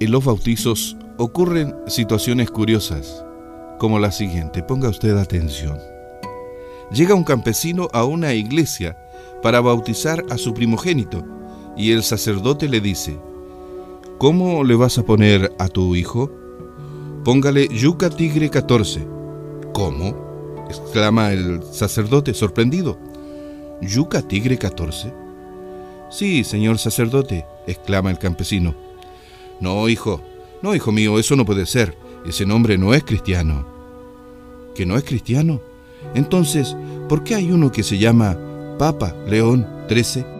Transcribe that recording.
En los bautizos ocurren situaciones curiosas, como la siguiente, ponga usted atención. Llega un campesino a una iglesia para bautizar a su primogénito y el sacerdote le dice, ¿cómo le vas a poner a tu hijo? Póngale Yuca Tigre 14. ¿Cómo? exclama el sacerdote sorprendido. ¿Yuca Tigre 14? Sí, señor sacerdote, exclama el campesino. No, hijo, no, hijo mío, eso no puede ser. Ese nombre no es cristiano. ¿Que no es cristiano? Entonces, ¿por qué hay uno que se llama Papa León XIII?